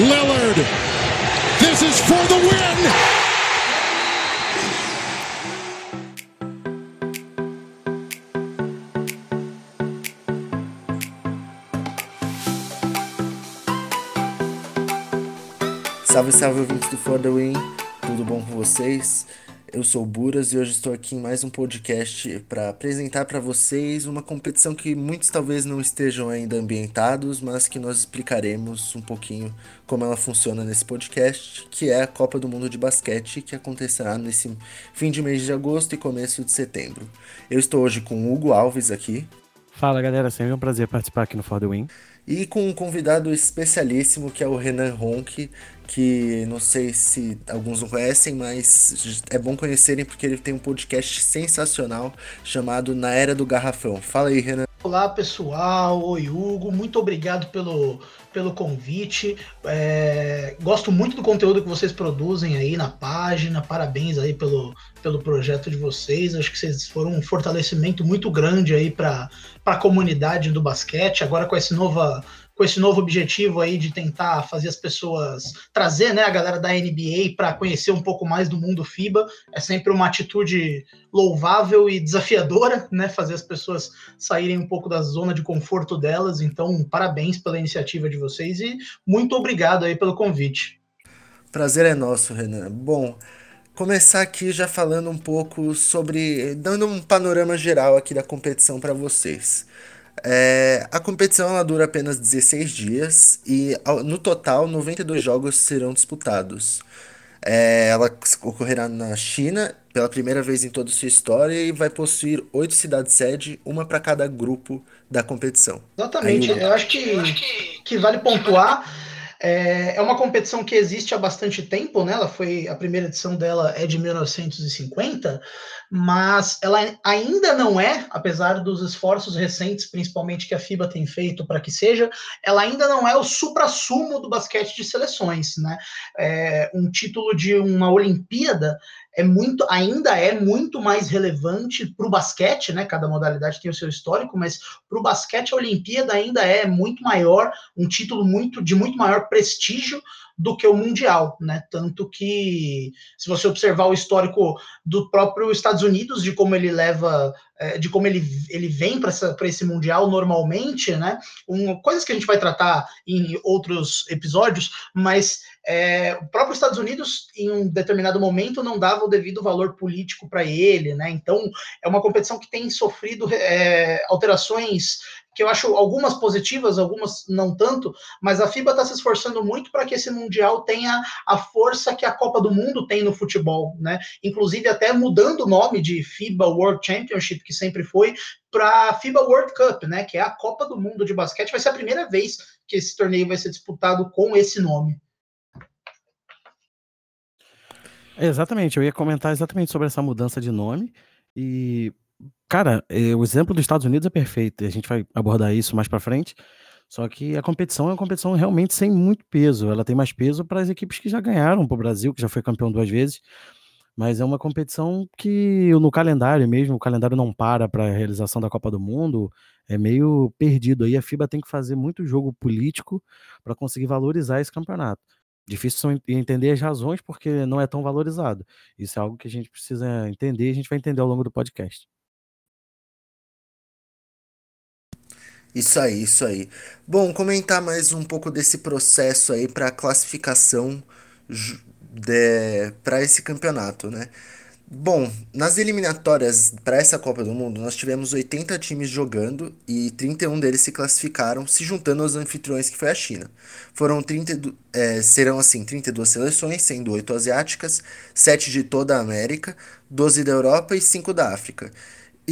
Lillard. This is for the win. Salve, salve ouvintes do For The Win, tudo bom com vocês? Eu sou o Buras e hoje estou aqui em mais um podcast para apresentar para vocês uma competição que muitos talvez não estejam ainda ambientados, mas que nós explicaremos um pouquinho como ela funciona nesse podcast, que é a Copa do Mundo de Basquete, que acontecerá nesse fim de mês de agosto e começo de setembro. Eu estou hoje com o Hugo Alves aqui. Fala galera, sempre um prazer participar aqui no For The Win. E com um convidado especialíssimo que é o Renan Ronck, que não sei se alguns conhecem, mas é bom conhecerem porque ele tem um podcast sensacional chamado Na Era do Garrafão. Fala aí, Renan. Olá pessoal, oi Hugo, muito obrigado pelo, pelo convite. É, gosto muito do conteúdo que vocês produzem aí na página. Parabéns aí pelo, pelo projeto de vocês. Acho que vocês foram um fortalecimento muito grande aí para a comunidade do basquete. Agora com esse nova com esse novo objetivo aí de tentar fazer as pessoas trazer, né, a galera da NBA para conhecer um pouco mais do mundo FIBA. É sempre uma atitude louvável e desafiadora, né, fazer as pessoas saírem um pouco da zona de conforto delas. Então, parabéns pela iniciativa de vocês e muito obrigado aí pelo convite. Prazer é nosso, Renan. Bom, começar aqui já falando um pouco sobre, dando um panorama geral aqui da competição para vocês. É, a competição ela dura apenas 16 dias e no total 92 jogos serão disputados. É, ela ocorrerá na China pela primeira vez em toda a sua história e vai possuir oito cidades sede, uma para cada grupo da competição. Exatamente, Aí, eu, acho que, que vale pontuar é, é uma competição que existe há bastante tempo, né? Ela foi a primeira edição dela é de 1950, mas ela ainda não é, apesar dos esforços recentes, principalmente que a FIBA tem feito para que seja, ela ainda não é o supra-sumo do basquete de seleções, né? É, um título de uma Olimpíada é muito, ainda é muito mais relevante para o basquete, né? Cada modalidade tem o seu histórico, mas para o basquete a Olimpíada ainda é muito maior, um título muito de muito maior prestígio do que o mundial, né? Tanto que se você observar o histórico do próprio Estados Unidos, de como ele leva, é, de como ele, ele vem para esse mundial normalmente, né? Um, coisas que a gente vai tratar em outros episódios, mas é, o próprio Estados Unidos, em um determinado momento, não dava o devido valor político para ele, né? Então é uma competição que tem sofrido é, alterações que eu acho algumas positivas, algumas não tanto, mas a FIBA está se esforçando muito para que esse Mundial tenha a força que a Copa do Mundo tem no futebol, né? Inclusive até mudando o nome de FIBA World Championship, que sempre foi, para FIBA World Cup, né? Que é a Copa do Mundo de basquete. Vai ser a primeira vez que esse torneio vai ser disputado com esse nome. Exatamente, eu ia comentar exatamente sobre essa mudança de nome. E Cara, eh, o exemplo dos Estados Unidos é perfeito, a gente vai abordar isso mais pra frente, só que a competição é uma competição realmente sem muito peso, ela tem mais peso para as equipes que já ganharam, para o Brasil, que já foi campeão duas vezes, mas é uma competição que no calendário mesmo, o calendário não para para a realização da Copa do Mundo, é meio perdido aí, a FIBA tem que fazer muito jogo político para conseguir valorizar esse campeonato. Difícil entender as razões porque não é tão valorizado. Isso é algo que a gente precisa entender e a gente vai entender ao longo do podcast. Isso aí, isso aí. Bom, comentar mais um pouco desse processo aí para classificação para esse campeonato, né? Bom, nas eliminatórias para essa Copa do Mundo, nós tivemos 80 times jogando e 31 deles se classificaram, se juntando aos anfitriões que foi a China. Foram 30, é, serão assim 32 seleções, sendo 8 asiáticas, 7 de toda a América, 12 da Europa e 5 da África.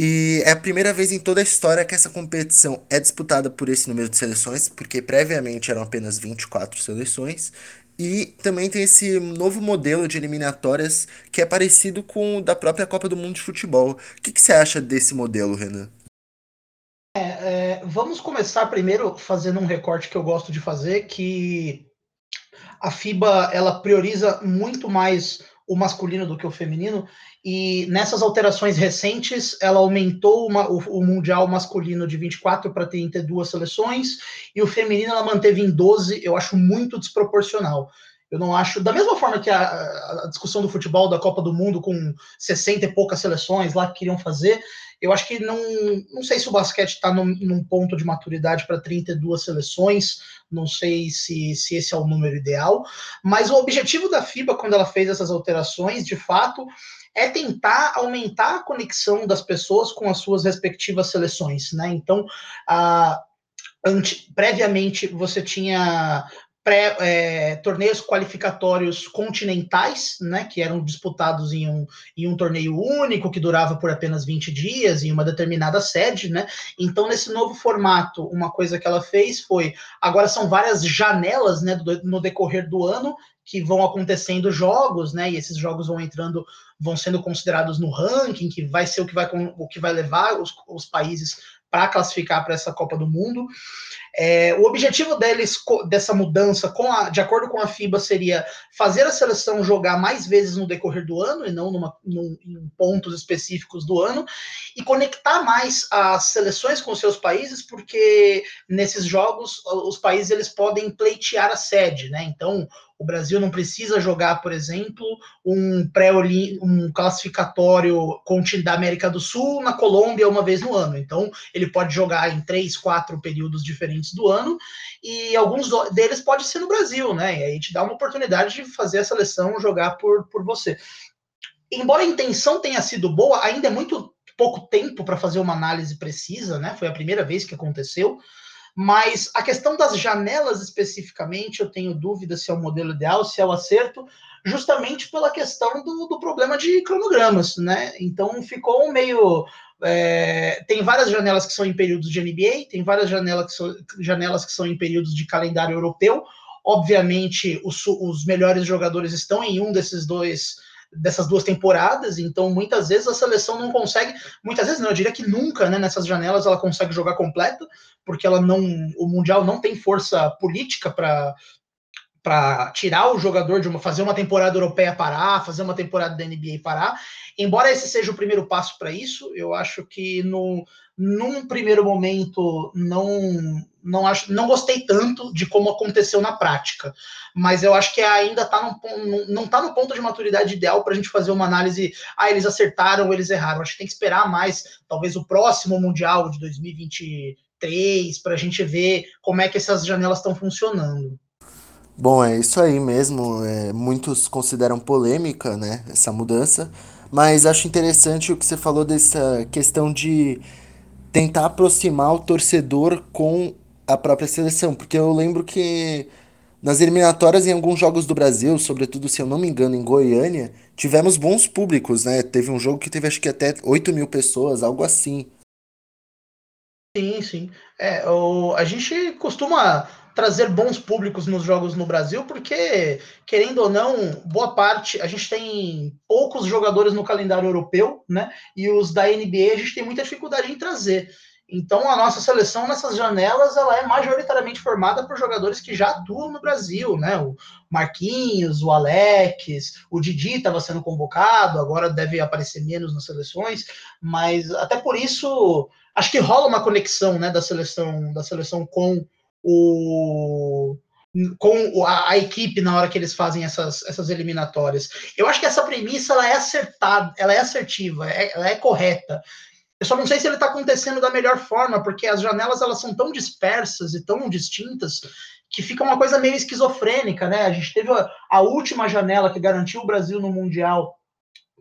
E é a primeira vez em toda a história que essa competição é disputada por esse número de seleções, porque previamente eram apenas 24 seleções. E também tem esse novo modelo de eliminatórias que é parecido com o da própria Copa do Mundo de Futebol. O que, que você acha desse modelo, Renan? É, é, vamos começar primeiro fazendo um recorte que eu gosto de fazer, que a FIBA ela prioriza muito mais o masculino do que o feminino, e nessas alterações recentes, ela aumentou uma, o, o, Mundial masculino de 24 para 32 seleções, e o feminino ela manteve em 12, eu acho muito desproporcional. Eu não acho, da mesma forma que a, a, discussão do futebol da Copa do Mundo com 60 e poucas seleções lá que queriam fazer, eu acho que não, não sei se o basquete está num, num, ponto de maturidade para 32 seleções, não sei se, se esse é o número ideal, mas o objetivo da FIBA, quando ela fez essas alterações, de fato, é tentar aumentar a conexão das pessoas com as suas respectivas seleções, né? Então, a, Ante, previamente você tinha pré, é, torneios qualificatórios continentais, né, que eram disputados em um, em um torneio único, que durava por apenas 20 dias, em uma determinada sede, né? Então, nesse novo formato, uma coisa que ela fez foi, agora são várias janelas, né, do, no decorrer do ano, que vão acontecendo jogos, né? E esses jogos vão entrando, vão sendo considerados no ranking, que vai ser o que vai, o que vai levar os, os países para classificar para essa Copa do Mundo. É, o objetivo deles, dessa mudança, a, de acordo com a FIBA, seria fazer a seleção jogar mais vezes no decorrer do ano e não numa, num, em pontos específicos do ano, e conectar mais as seleções com seus países, porque nesses jogos os países eles podem pleitear a sede, né? Então, o Brasil não precisa jogar, por exemplo, um pré um classificatório da América do Sul na Colômbia uma vez no ano. Então, ele pode jogar em três, quatro períodos diferentes do ano, e alguns deles pode ser no Brasil, né? E aí te dá uma oportunidade de fazer a seleção jogar por, por você. Embora a intenção tenha sido boa, ainda é muito pouco tempo para fazer uma análise precisa, né? Foi a primeira vez que aconteceu. Mas a questão das janelas especificamente, eu tenho dúvida se é o modelo ideal, se é o acerto, justamente pela questão do, do problema de cronogramas, né? Então ficou meio. É, tem várias janelas que são em períodos de NBA, tem várias janelas que são, janelas que são em períodos de calendário europeu. Obviamente, os, os melhores jogadores estão em um desses dois dessas duas temporadas, então muitas vezes a seleção não consegue, muitas vezes não, eu diria que nunca, né, nessas janelas ela consegue jogar completa, porque ela não, o mundial não tem força política para para tirar o jogador de uma fazer uma temporada europeia parar, fazer uma temporada da NBA parar. Embora esse seja o primeiro passo para isso, eu acho que no, num primeiro momento não não acho não gostei tanto de como aconteceu na prática. Mas eu acho que ainda tá no, não está no ponto de maturidade ideal para a gente fazer uma análise ah eles acertaram ou eles erraram. Acho que tem que esperar mais talvez o próximo mundial de 2023 para a gente ver como é que essas janelas estão funcionando. Bom é isso aí mesmo. É, muitos consideram polêmica né essa mudança mas acho interessante o que você falou dessa questão de tentar aproximar o torcedor com a própria seleção, porque eu lembro que nas eliminatórias em alguns jogos do Brasil, sobretudo se eu não me engano em Goiânia, tivemos bons públicos, né? Teve um jogo que teve acho que até 8 mil pessoas, algo assim. Sim, sim. É, o, a gente costuma trazer bons públicos nos jogos no Brasil, porque, querendo ou não, boa parte, a gente tem poucos jogadores no calendário europeu, né? E os da NBA a gente tem muita dificuldade em trazer. Então, a nossa seleção nessas janelas ela é majoritariamente formada por jogadores que já atuam no Brasil, né? O Marquinhos, o Alex, o Didi estava sendo convocado, agora deve aparecer menos nas seleções, mas até por isso acho que rola uma conexão, né, da seleção da seleção com o com a, a, equipe na hora que eles fazem essas, essas eliminatórias. Eu acho que essa premissa ela é acertada, ela é assertiva, é, ela é correta. Eu só não sei se ele está acontecendo da melhor forma, porque as janelas elas são tão dispersas e tão distintas que fica uma coisa meio esquizofrênica, né? A gente teve a, a última janela que garantiu o Brasil no Mundial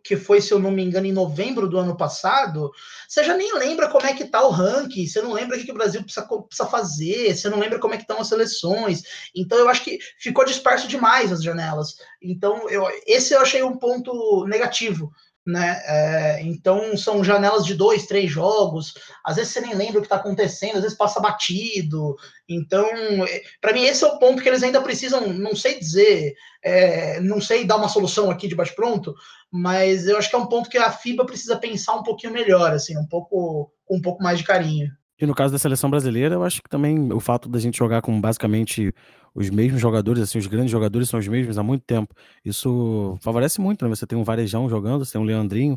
que foi, se eu não me engano, em novembro do ano passado, você já nem lembra como é que tá o ranking, você não lembra o que o Brasil precisa, precisa fazer, você não lembra como é que estão as seleções. Então eu acho que ficou disperso demais as janelas. Então eu, esse eu achei um ponto negativo né? É, então são janelas de dois, três jogos. Às vezes você nem lembra o que está acontecendo, às vezes passa batido. Então, é, para mim esse é o ponto que eles ainda precisam, não sei dizer, é, não sei dar uma solução aqui de bate pronto, mas eu acho que é um ponto que a FIBA precisa pensar um pouquinho melhor, assim, um pouco com um pouco mais de carinho. E no caso da seleção brasileira, eu acho que também o fato da gente jogar com basicamente os mesmos jogadores, assim, os grandes jogadores são os mesmos há muito tempo. Isso favorece muito, né? Você tem um Varejão jogando, você tem um Leandrinho.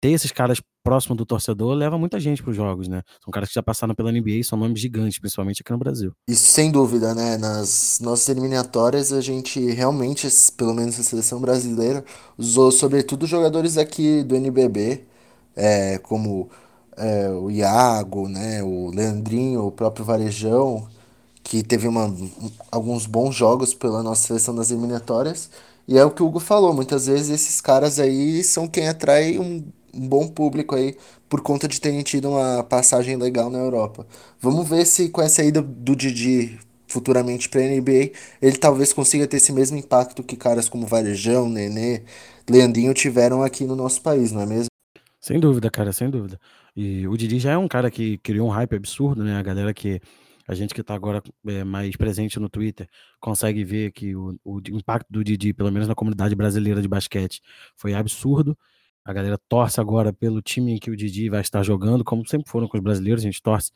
Ter esses caras próximo do torcedor leva muita gente para os jogos, né? São caras que já passaram pela NBA e são nomes gigantes, principalmente aqui no Brasil. Isso sem dúvida, né? Nas nossas eliminatórias, a gente realmente, pelo menos a seleção brasileira, usou sobretudo jogadores aqui do NBB, é, como é, o Iago, né, o Leandrinho, o próprio Varejão, que teve uma, alguns bons jogos pela nossa seleção das eliminatórias. E é o que o Hugo falou, muitas vezes esses caras aí são quem atrai um, um bom público aí por conta de terem tido uma passagem legal na Europa. Vamos ver se com essa ida do Didi futuramente para a NBA, ele talvez consiga ter esse mesmo impacto que caras como Varejão, Nenê, Leandrinho tiveram aqui no nosso país, não é mesmo? Sem dúvida, cara, sem dúvida. E o Didi já é um cara que criou um hype absurdo, né? A galera que. A gente que tá agora é, mais presente no Twitter consegue ver que o, o impacto do Didi, pelo menos na comunidade brasileira de basquete, foi absurdo. A galera torce agora pelo time em que o Didi vai estar jogando, como sempre foram com os brasileiros, a gente torce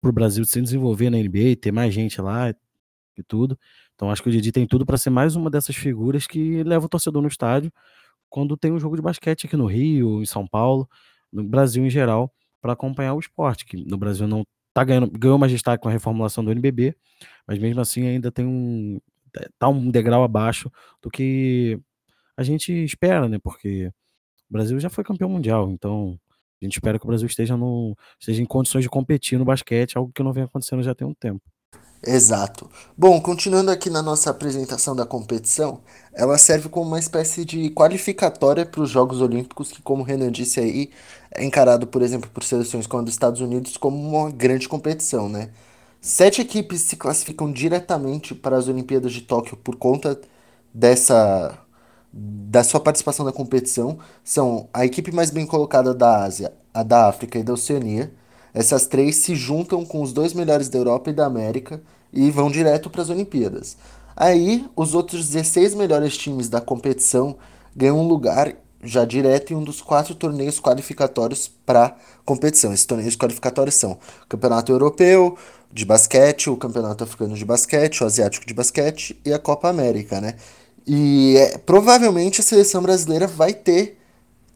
pro Brasil se desenvolver na NBA, ter mais gente lá e tudo. Então acho que o Didi tem tudo para ser mais uma dessas figuras que leva o torcedor no estádio quando tem um jogo de basquete aqui no Rio, em São Paulo, no Brasil em geral, para acompanhar o esporte, que no Brasil não tá ganhando, ganhou mais destaque com a reformulação do NBB, mas mesmo assim ainda tem um tá um degrau abaixo do que a gente espera, né? Porque o Brasil já foi campeão mundial, então a gente espera que o Brasil esteja no esteja em condições de competir no basquete, algo que não vem acontecendo já tem um tempo. Exato. Bom, continuando aqui na nossa apresentação da competição, ela serve como uma espécie de qualificatória para os Jogos Olímpicos, que, como o Renan disse aí, é encarado, por exemplo, por seleções como a dos Estados Unidos como uma grande competição, né? Sete equipes se classificam diretamente para as Olimpíadas de Tóquio por conta dessa da sua participação na competição. São a equipe mais bem colocada da Ásia, a da África e da Oceania essas três se juntam com os dois melhores da Europa e da América e vão direto para as Olimpíadas. Aí, os outros 16 melhores times da competição ganham um lugar já direto em um dos quatro torneios qualificatórios para competição. Esses torneios qualificatórios são o Campeonato Europeu de basquete, o Campeonato Africano de basquete, o Asiático de basquete e a Copa América, né? E é, provavelmente a seleção brasileira vai ter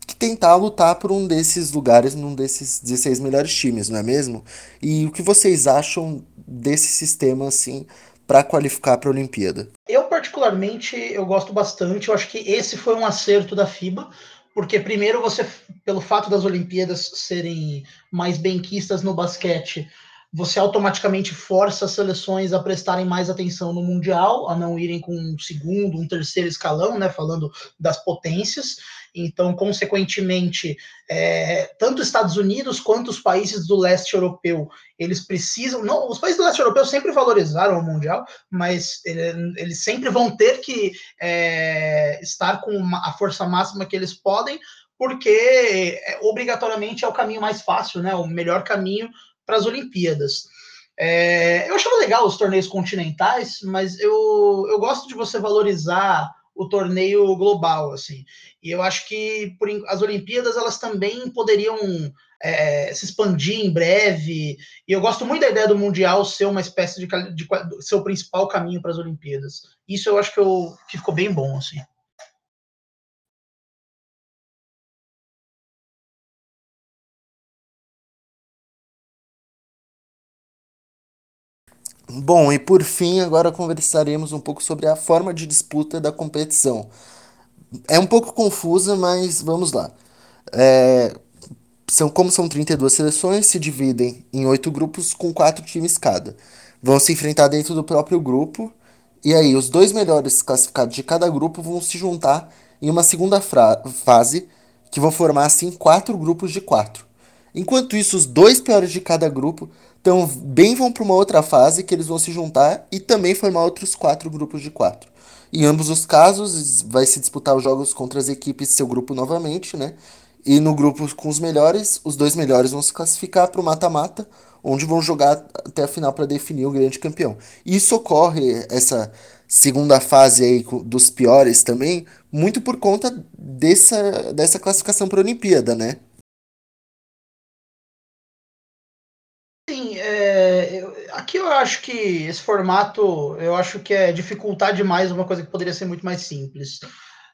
que tentar lutar por um desses lugares, num desses 16 melhores times, não é mesmo? E o que vocês acham desse sistema assim para qualificar para a Olimpíada? Eu particularmente eu gosto bastante. Eu acho que esse foi um acerto da FIBA, porque primeiro você, pelo fato das Olimpíadas serem mais benquistas no basquete, você automaticamente força as seleções a prestarem mais atenção no Mundial, a não irem com um segundo, um terceiro escalão, né? Falando das potências. Então, consequentemente, é, tanto os Estados Unidos quanto os países do leste europeu, eles precisam. Não, os países do leste europeu sempre valorizaram o Mundial, mas é, eles sempre vão ter que é, estar com a força máxima que eles podem, porque é, obrigatoriamente é o caminho mais fácil, né? O melhor caminho para as Olimpíadas. É, eu achava legal os torneios continentais, mas eu, eu gosto de você valorizar o torneio global, assim. E eu acho que por, as Olimpíadas elas também poderiam é, se expandir em breve. E eu gosto muito da ideia do mundial ser uma espécie de, de ser o principal caminho para as Olimpíadas. Isso eu acho que, eu, que ficou bem bom, assim. Bom, e por fim, agora conversaremos um pouco sobre a forma de disputa da competição. É um pouco confusa, mas vamos lá. É, são, como são 32 seleções, se dividem em oito grupos com quatro times cada. Vão se enfrentar dentro do próprio grupo, e aí os dois melhores classificados de cada grupo vão se juntar em uma segunda fase, que vão formar assim quatro grupos de quatro. Enquanto isso, os dois piores de cada grupo então, bem vão para uma outra fase que eles vão se juntar e também formar outros quatro grupos de quatro. Em ambos os casos, vai se disputar os jogos contra as equipes do seu grupo novamente, né? E no grupo com os melhores, os dois melhores vão se classificar para o mata-mata, onde vão jogar até a final para definir o grande campeão. Isso ocorre, essa segunda fase aí dos piores também, muito por conta dessa, dessa classificação para a Olimpíada, né? Aqui eu acho que esse formato, eu acho que é dificultar demais uma coisa que poderia ser muito mais simples.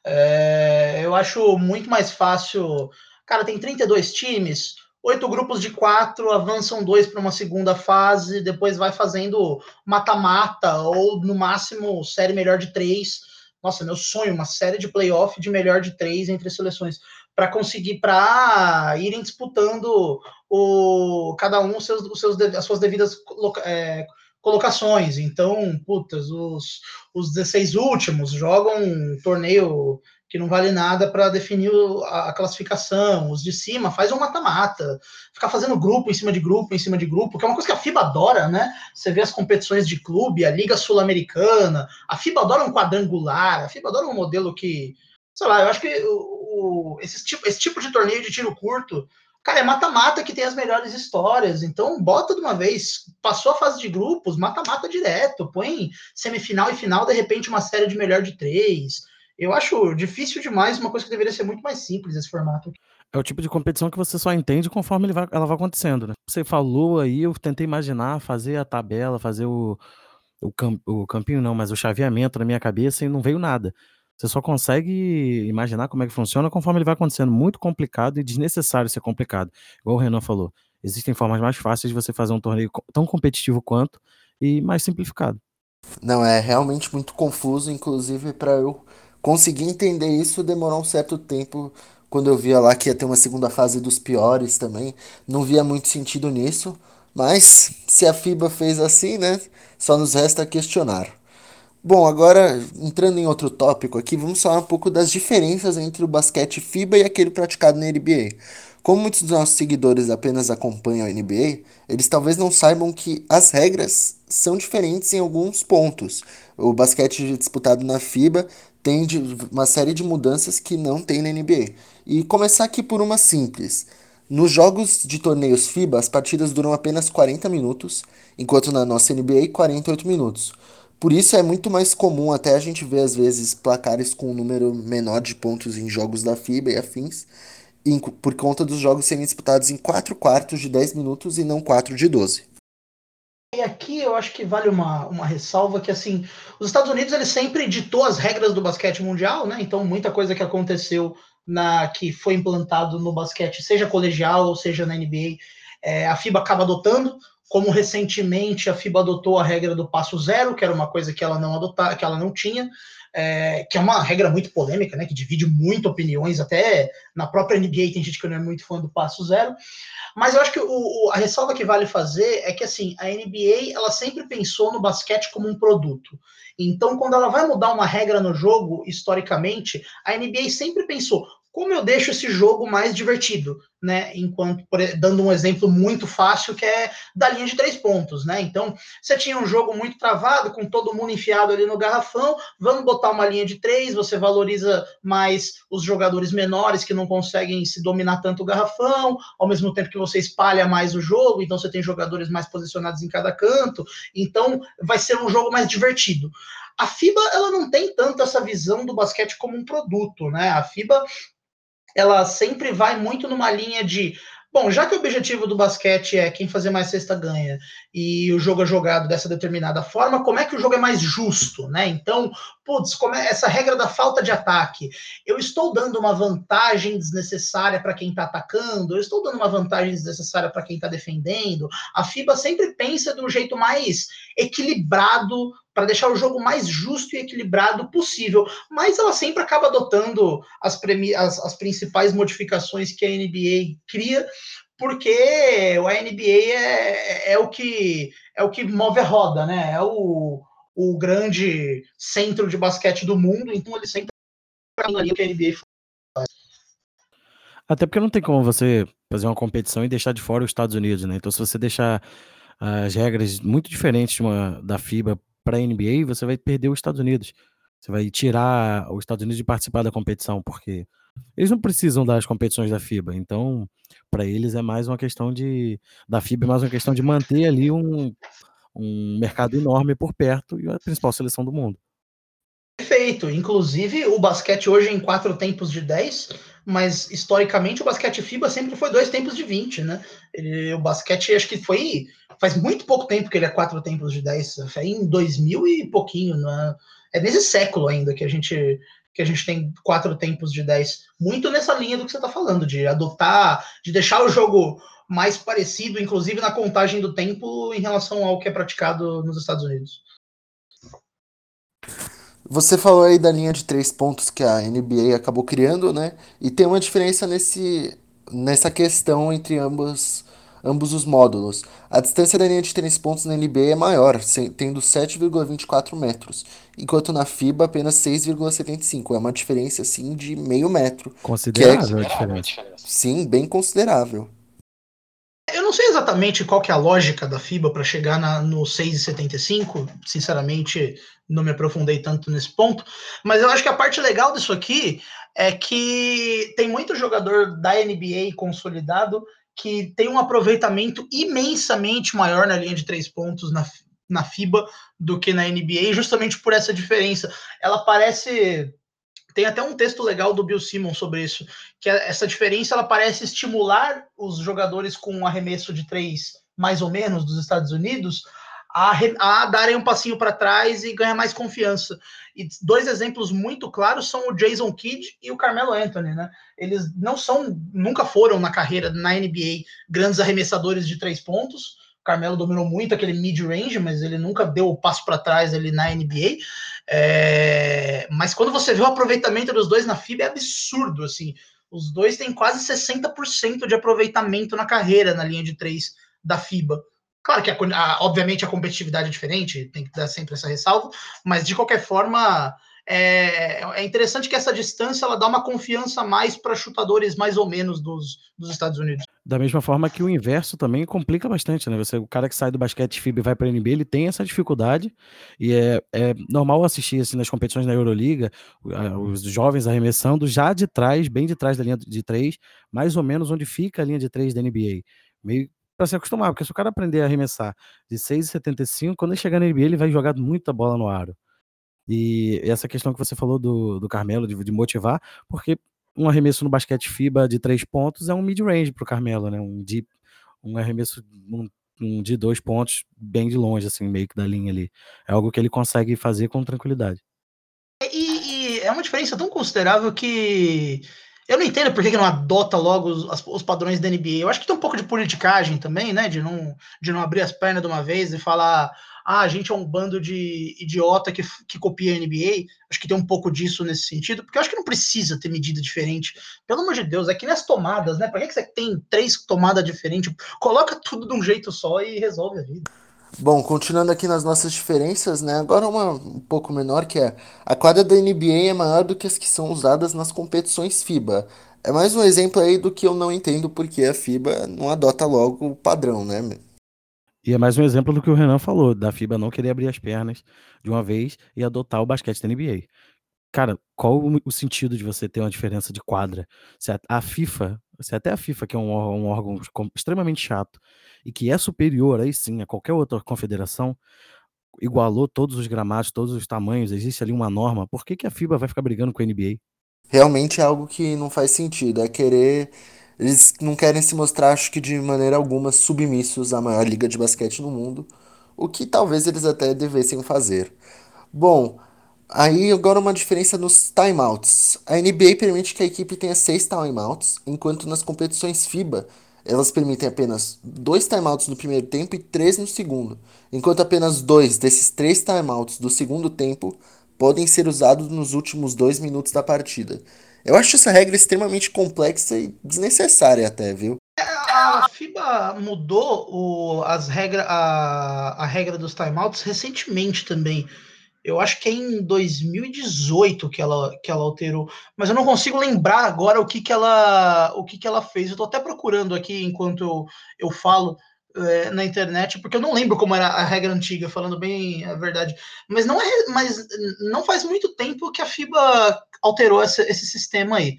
É, eu acho muito mais fácil. Cara, tem 32 times, oito grupos de quatro, avançam dois para uma segunda fase, depois vai fazendo mata-mata, ou no máximo série melhor de três. Nossa, meu sonho, uma série de playoff de melhor de três entre seleções, para conseguir, para irem disputando o, cada um os seus, os seus, as suas devidas é, colocações. Então, putas, os, os 16 últimos jogam um torneio que não vale nada para definir a, classificação. Os de cima faz um mata-mata, ficar fazendo grupo em cima de grupo, em cima de grupo, que é uma coisa que a FIBA adora, né? Você vê as competições de clube, a Liga Sul-Americana, a FIBA adora um quadrangular, a FIBA adora um modelo que, sei lá, eu acho que o, o esse, tipo, esse tipo de torneio de tiro curto Cara, é mata-mata que tem as melhores histórias. Então, bota de uma vez. Passou a fase de grupos, mata-mata direto. Põe semifinal e final, de repente, uma série de melhor de três. Eu acho difícil demais, uma coisa que deveria ser muito mais simples esse formato. É o tipo de competição que você só entende conforme vai, ela vai acontecendo, né? Você falou aí, eu tentei imaginar, fazer a tabela, fazer o, o, camp, o campinho não, mas o chaveamento na minha cabeça e não veio nada. Você só consegue imaginar como é que funciona conforme ele vai acontecendo. Muito complicado e desnecessário ser complicado. Igual o Renan falou. Existem formas mais fáceis de você fazer um torneio tão competitivo quanto e mais simplificado. Não, é realmente muito confuso, inclusive para eu conseguir entender isso demorou um certo tempo. Quando eu via lá que ia ter uma segunda fase dos piores também, não via muito sentido nisso. Mas se a FIBA fez assim, né? Só nos resta questionar. Bom, agora entrando em outro tópico aqui, vamos falar um pouco das diferenças entre o basquete FIBA e aquele praticado na NBA. Como muitos dos nossos seguidores apenas acompanham a NBA, eles talvez não saibam que as regras são diferentes em alguns pontos. O basquete disputado na FIBA tem uma série de mudanças que não tem na NBA. E começar aqui por uma simples. Nos jogos de torneios FIBA, as partidas duram apenas 40 minutos, enquanto na nossa NBA 48 minutos. Por isso é muito mais comum até a gente ver às vezes placares com um número menor de pontos em jogos da FIBA e afins, em, por conta dos jogos serem disputados em 4 quartos de 10 minutos e não 4 de 12. E aqui eu acho que vale uma, uma ressalva que assim, os Estados Unidos ele sempre ditou as regras do basquete mundial, né? Então muita coisa que aconteceu na que foi implantado no basquete, seja colegial ou seja na NBA, é, a FIBA acaba adotando como recentemente a FIBA adotou a regra do passo zero, que era uma coisa que ela não adotava, que ela não tinha, é, que é uma regra muito polêmica, né, que divide muito opiniões, até na própria NBA tem gente que não é muito fã do passo zero. Mas eu acho que o, o, a ressalva que vale fazer é que assim a NBA ela sempre pensou no basquete como um produto. Então, quando ela vai mudar uma regra no jogo, historicamente, a NBA sempre pensou como eu deixo esse jogo mais divertido, né? Enquanto, dando um exemplo muito fácil, que é da linha de três pontos, né? Então, você tinha um jogo muito travado, com todo mundo enfiado ali no garrafão, vamos botar uma linha de três, você valoriza mais os jogadores menores que não conseguem se dominar tanto o garrafão, ao mesmo tempo que você espalha mais o jogo, então você tem jogadores mais posicionados em cada canto, então vai ser um jogo mais divertido. A FIBA ela não tem tanto essa visão do basquete como um produto, né? A FIBA ela sempre vai muito numa linha de Bom, já que o objetivo do basquete é quem fazer mais cesta ganha e o jogo é jogado dessa determinada forma, como é que o jogo é mais justo, né? Então, putz, como é essa regra da falta de ataque? Eu estou dando uma vantagem desnecessária para quem está atacando, eu estou dando uma vantagem desnecessária para quem está defendendo. A FIBA sempre pensa do jeito mais equilibrado para deixar o jogo mais justo e equilibrado possível, mas ela sempre acaba adotando as, as, as principais modificações que a NBA cria, porque a NBA é, é, o que é o que move a roda, né? É o, o grande centro de basquete do mundo, então ele sempre ali o que a NBA faz. Até porque não tem como você fazer uma competição e deixar de fora os Estados Unidos, né? Então, se você deixar as regras muito diferentes uma, da FIBA para a NBA, você vai perder os Estados Unidos. Você vai tirar os Estados Unidos de participar da competição, porque eles não precisam das competições da FIBA. Então, para eles é mais uma questão de da FIBA é mais uma questão de manter ali um, um mercado enorme por perto e a principal seleção do mundo. Perfeito. Inclusive, o basquete hoje em quatro tempos de 10 mas historicamente o basquete FIBA sempre foi dois tempos de 20, né? Ele, o basquete acho que foi faz muito pouco tempo que ele é quatro tempos de 10, foi em 2000 e pouquinho, né? é nesse século ainda que a gente que a gente tem quatro tempos de 10, muito nessa linha do que você está falando, de adotar, de deixar o jogo mais parecido, inclusive na contagem do tempo, em relação ao que é praticado nos Estados Unidos. Você falou aí da linha de três pontos que a NBA acabou criando, né? E tem uma diferença nesse, nessa questão entre ambos, ambos os módulos. A distância da linha de três pontos na NBA é maior, tendo 7,24 metros, enquanto na FIBA apenas 6,75. É uma diferença assim de meio metro. Considerável é, a diferença. Sim, bem considerável. Eu não sei exatamente qual que é a lógica da FIBA para chegar na, no 6,75. Sinceramente, não me aprofundei tanto nesse ponto. Mas eu acho que a parte legal disso aqui é que tem muito jogador da NBA consolidado que tem um aproveitamento imensamente maior na linha de três pontos na, na FIBA do que na NBA, justamente por essa diferença. Ela parece. Tem até um texto legal do Bill Simmons sobre isso, que é, essa diferença ela parece estimular os jogadores com um arremesso de três mais ou menos dos Estados Unidos a, a darem um passinho para trás e ganhar mais confiança. E dois exemplos muito claros são o Jason Kidd e o Carmelo Anthony, né? Eles não são, nunca foram na carreira na NBA grandes arremessadores de três pontos. Carmelo dominou muito aquele mid-range, mas ele nunca deu o passo para trás ali na NBA. É... Mas quando você vê o aproveitamento dos dois na FIBA, é absurdo, assim. Os dois têm quase 60% de aproveitamento na carreira na linha de três da FIBA. Claro que, a, a, obviamente, a competitividade é diferente, tem que dar sempre essa ressalva, mas de qualquer forma, é, é interessante que essa distância ela dá uma confiança mais para chutadores mais ou menos dos, dos Estados Unidos. Da mesma forma que o inverso também complica bastante, né? Você, o cara que sai do basquete FIBA e vai para a NBA, ele tem essa dificuldade e é, é normal assistir assim, nas competições da Euroliga, os jovens arremessando já de trás, bem de trás da linha de três, mais ou menos onde fica a linha de três da NBA. Meio para se acostumar, porque se o cara aprender a arremessar de 6,75, quando ele chegar na NBA, ele vai jogar muita bola no aro. E essa questão que você falou do, do Carmelo, de, de motivar, porque um arremesso no basquete FIBA de três pontos é um mid-range para o Carmelo, né? Um, deep, um arremesso um, um de dois pontos bem de longe, assim, meio que da linha ali. É algo que ele consegue fazer com tranquilidade. E, e é uma diferença tão considerável que eu não entendo por que não adota logo os, os, padrões da NBA. Eu acho que tem um pouco de politicagem também, né? De não, de não abrir as pernas de uma vez e falar, ah, a gente é um bando de idiota que, que copia a NBA. Acho que tem um pouco disso nesse sentido, porque eu acho que não precisa ter medida diferente. Pelo amor de Deus, é que nem as tomadas, né? Por que, que você tem três tomadas diferentes? Coloca tudo de um jeito só e resolve a vida. Bom, continuando aqui nas nossas diferenças, né? Agora uma um pouco menor que é a quadra da NBA é maior do que as que são usadas nas competições FIBA. É mais um exemplo aí do que eu não entendo porque a FIBA não adota logo o padrão, né? E é mais um exemplo do que o Renan falou, da FIBA não querer abrir as pernas de uma vez e adotar o basquete da NBA. Cara, qual o sentido de você ter uma diferença de quadra? Se a, FIFA, se até a FIFA, que é um, um órgão extremamente chato e que é superior aí sim a qualquer outra confederação, igualou todos os gramados, todos os tamanhos, existe ali uma norma, por que, que a FIBA vai ficar brigando com a NBA? Realmente é algo que não faz sentido, é querer. Eles não querem se mostrar, acho que de maneira alguma, submissos à maior liga de basquete no mundo, o que talvez eles até devessem fazer. Bom, Aí agora uma diferença nos timeouts. A NBA permite que a equipe tenha seis timeouts, enquanto nas competições FIBA elas permitem apenas dois timeouts no primeiro tempo e três no segundo, enquanto apenas dois desses três timeouts do segundo tempo podem ser usados nos últimos dois minutos da partida. Eu acho essa regra extremamente complexa e desnecessária até, viu? A FIBA mudou o, as regra, a, a regra dos timeouts recentemente também eu acho que é em 2018 que ela, que ela alterou, mas eu não consigo lembrar agora o que, que ela o que, que ela fez. Eu estou até procurando aqui enquanto eu, eu falo é, na internet, porque eu não lembro como era a regra antiga, falando bem a verdade. Mas não é, mas não faz muito tempo que a FIBA alterou essa, esse sistema aí.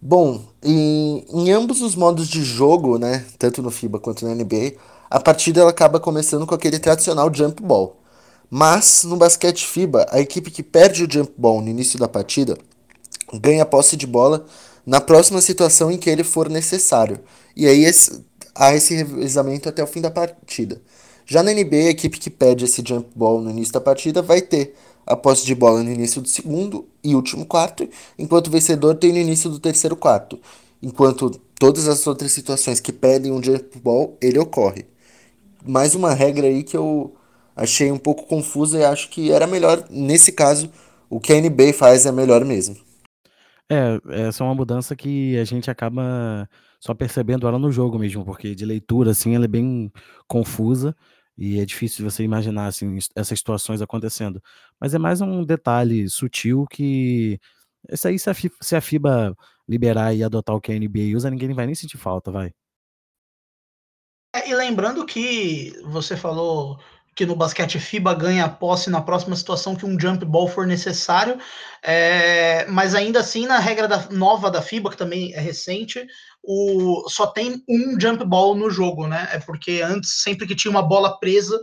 Bom, em, em ambos os modos de jogo, né, tanto no FIBA quanto na NBA, a partida ela acaba começando com aquele tradicional jump ball. Mas no basquete FIBA, a equipe que perde o jump ball no início da partida ganha posse de bola na próxima situação em que ele for necessário. E aí há esse revezamento até o fim da partida. Já na NBA, a equipe que pede esse jump ball no início da partida vai ter a posse de bola no início do segundo e último quarto, enquanto o vencedor tem no início do terceiro quarto. Enquanto todas as outras situações que pedem um jump ball, ele ocorre. Mais uma regra aí que eu achei um pouco confusa e acho que era melhor, nesse caso, o que a NBA faz é melhor mesmo. É, essa é uma mudança que a gente acaba só percebendo ela no jogo mesmo, porque de leitura, assim, ela é bem confusa e é difícil você imaginar, assim, essas situações acontecendo. Mas é mais um detalhe sutil que. Isso aí, se a, FIBA, se a FIBA liberar e adotar o que a NBA usa, ninguém vai nem sentir falta, vai. É, e lembrando que você falou que no basquete FIBA ganha a posse na próxima situação que um jump ball for necessário, é, mas ainda assim na regra da, nova da FIBA, que também é recente, o, só tem um jump ball no jogo, né? É porque antes, sempre que tinha uma bola presa,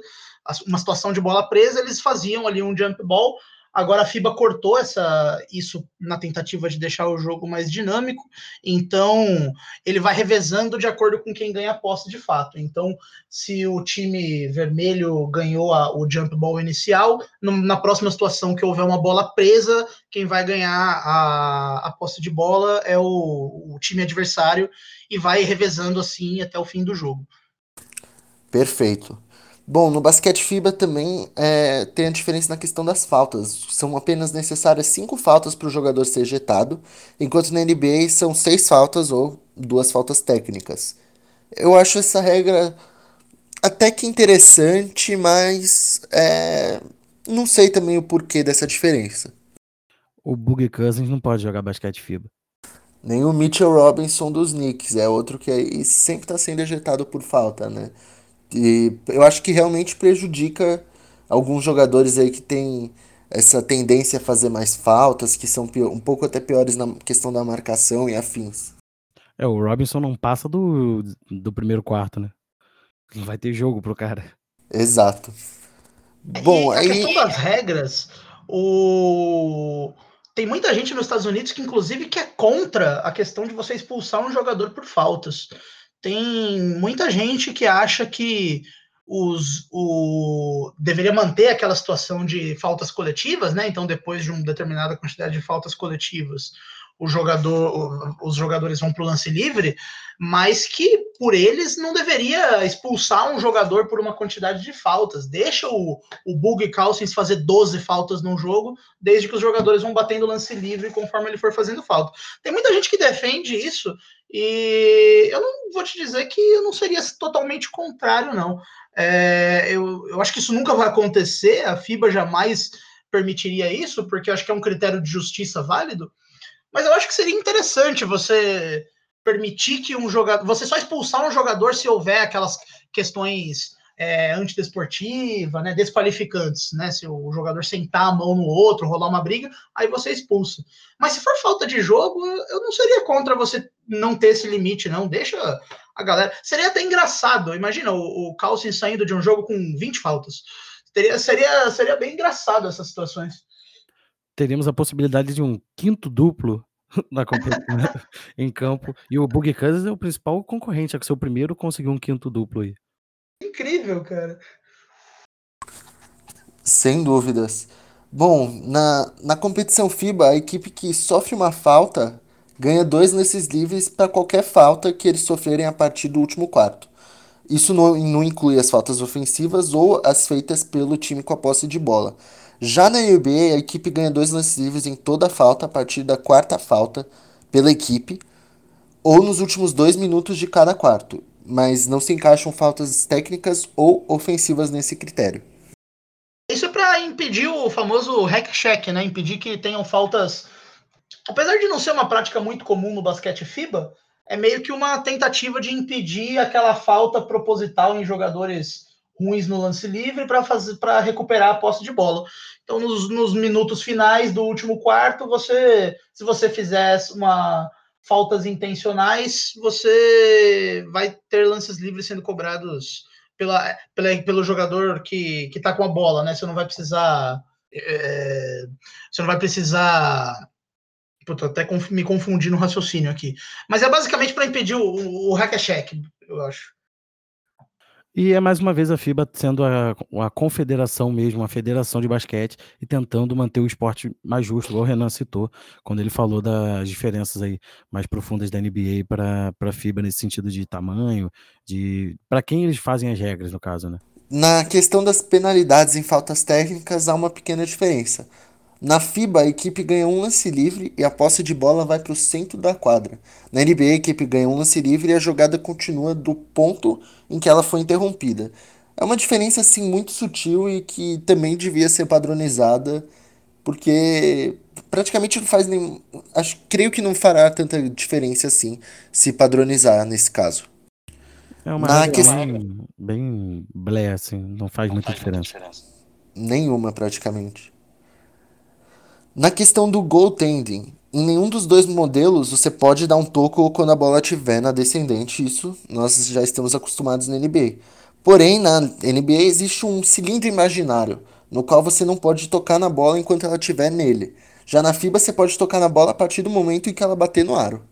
uma situação de bola presa, eles faziam ali um jump ball, Agora a FIBA cortou essa, isso na tentativa de deixar o jogo mais dinâmico, então ele vai revezando de acordo com quem ganha a posse de fato. Então, se o time vermelho ganhou a, o jump ball inicial, no, na próxima situação que houver uma bola presa, quem vai ganhar a, a posse de bola é o, o time adversário e vai revezando assim até o fim do jogo. Perfeito. Bom, no basquete FIBA também é, tem a diferença na questão das faltas. São apenas necessárias cinco faltas para o jogador ser ejetado, enquanto na NBA são seis faltas ou duas faltas técnicas. Eu acho essa regra até que interessante, mas é, não sei também o porquê dessa diferença. O Boogie Cousins não pode jogar basquete FIBA. Nem o Mitchell Robinson dos Knicks, é outro que aí sempre está sendo ejetado por falta, né? E eu acho que realmente prejudica alguns jogadores aí que tem essa tendência a fazer mais faltas, que são um pouco até piores na questão da marcação e afins. É, o Robinson não passa do, do primeiro quarto, né? Não vai ter jogo pro cara. Exato. Bom, e aí... a questão das regras, o... tem muita gente nos Estados Unidos que inclusive que é contra a questão de você expulsar um jogador por faltas tem muita gente que acha que os, o, deveria manter aquela situação de faltas coletivas, né? Então, depois de uma determinada quantidade de faltas coletivas, o jogador, os jogadores vão para o lance livre, mas que por eles não deveria expulsar um jogador por uma quantidade de faltas. Deixa o, o Bug Cousins fazer 12 faltas num jogo, desde que os jogadores vão batendo lance livre conforme ele for fazendo falta. Tem muita gente que defende isso e eu não vou te dizer que eu não seria totalmente contrário, não. É, eu, eu acho que isso nunca vai acontecer, a FIBA jamais permitiria isso, porque acho que é um critério de justiça válido, mas eu acho que seria interessante você permitir que um jogador. Você só expulsar um jogador se houver aquelas questões é, antidesportiva, né, desqualificantes, né? Se o jogador sentar a mão no outro, rolar uma briga, aí você expulsa. Mas se for falta de jogo, eu não seria contra você não ter esse limite, não. Deixa a galera. Seria até engraçado. Imagina o, o Carlsen saindo de um jogo com 20 faltas. Teria, seria, seria bem engraçado essas situações. Teríamos a possibilidade de um quinto duplo na em campo. E o Bug Cousins é o principal concorrente, é que seu primeiro conseguiu um quinto duplo aí. Incrível, cara. Sem dúvidas. Bom, na, na competição FIBA, a equipe que sofre uma falta ganha dois nesses livres para qualquer falta que eles sofrerem a partir do último quarto. Isso não, não inclui as faltas ofensivas ou as feitas pelo time com a posse de bola. Já na NBA, a equipe ganha dois lances livres em toda falta a partir da quarta falta pela equipe ou nos últimos dois minutos de cada quarto mas não se encaixam faltas técnicas ou ofensivas nesse critério. Isso é para impedir o famoso hack check, né? Impedir que tenham faltas. Apesar de não ser uma prática muito comum no basquete FIBA, é meio que uma tentativa de impedir aquela falta proposital em jogadores ruins no lance livre para fazer para recuperar a posse de bola. Então, nos, nos minutos finais do último quarto, você, se você fizesse uma faltas intencionais, você vai ter lances livres sendo cobrados pela, pela, pelo jogador que, que tá com a bola, né? Você não vai precisar. É, você não vai precisar Puta, até me confundi no raciocínio aqui. Mas é basicamente para impedir o, o, o hack check, eu acho. E é mais uma vez a FIBA sendo a, a confederação mesmo, a federação de basquete, e tentando manter o esporte mais justo, igual o Renan citou, quando ele falou das diferenças aí mais profundas da NBA para a FIBA nesse sentido de tamanho, de para quem eles fazem as regras, no caso, né? Na questão das penalidades em faltas técnicas, há uma pequena diferença. Na FIBA, a equipe ganha um lance livre e a posse de bola vai para o centro da quadra. Na NBA, a equipe ganha um lance livre e a jogada continua do ponto em que ela foi interrompida. É uma diferença assim muito sutil e que também devia ser padronizada, porque praticamente não faz nem, acho, creio que não fará tanta diferença assim se padronizar nesse caso. É uma Na questão bem, bem blé, assim, não faz não muita faz diferença. diferença. Nenhuma praticamente. Na questão do goaltending, em nenhum dos dois modelos você pode dar um toco quando a bola estiver na descendente, isso nós já estamos acostumados na NBA. Porém, na NBA existe um cilindro imaginário, no qual você não pode tocar na bola enquanto ela estiver nele. Já na FIBA você pode tocar na bola a partir do momento em que ela bater no aro.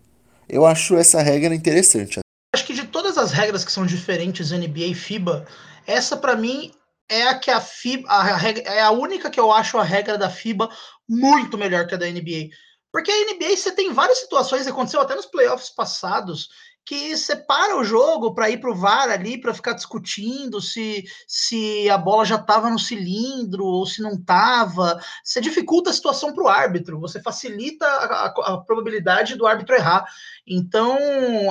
Eu acho essa regra interessante. Acho que de todas as regras que são diferentes NBA e FIBA, essa para mim é a que a FIBA a é a única que eu acho a regra da FIBA muito melhor que a da NBA. Porque a NBA você tem várias situações, aconteceu até nos playoffs passados, que separa o jogo para ir para o VAR ali, para ficar discutindo se, se a bola já estava no cilindro ou se não estava. Você dificulta a situação para o árbitro, você facilita a, a, a, probabilidade do árbitro errar. Então,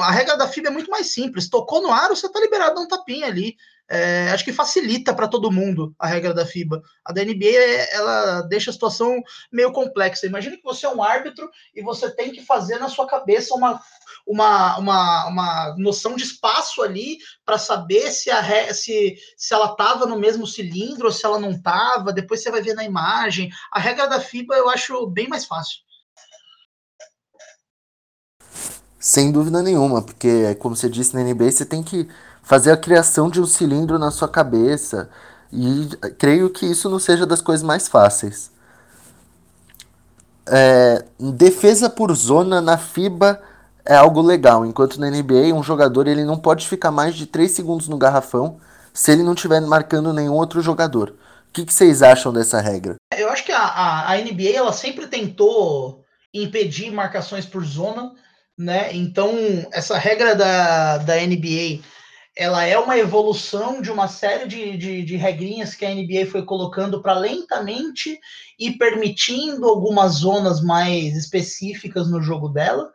a regra da FIBA é muito mais simples. Tocou no aro, você está liberado a um tapinha ali é, acho que facilita para todo mundo a regra da FIBA. A da NBA ela deixa a situação meio complexa. Imagina que você é um árbitro e você tem que fazer na sua cabeça uma, uma, uma, uma noção de espaço ali para saber se, a, se, se ela estava no mesmo cilindro ou se ela não estava. Depois você vai ver na imagem. A regra da FIBA eu acho bem mais fácil. Sem dúvida nenhuma, porque, como você disse na NBA, você tem que fazer a criação de um cilindro na sua cabeça. E creio que isso não seja das coisas mais fáceis. É, defesa por zona na FIBA é algo legal, enquanto na NBA um jogador ele não pode ficar mais de 3 segundos no garrafão se ele não estiver marcando nenhum outro jogador. O que, que, vocês acham dessa regra? Eu acho que a, a, a NBA ela sempre tentou impedir marcações por zona, né? Então essa regra da, da NBA ela é uma evolução de uma série de, de, de regrinhas que a NBA foi colocando para lentamente e permitindo algumas zonas mais específicas no jogo dela.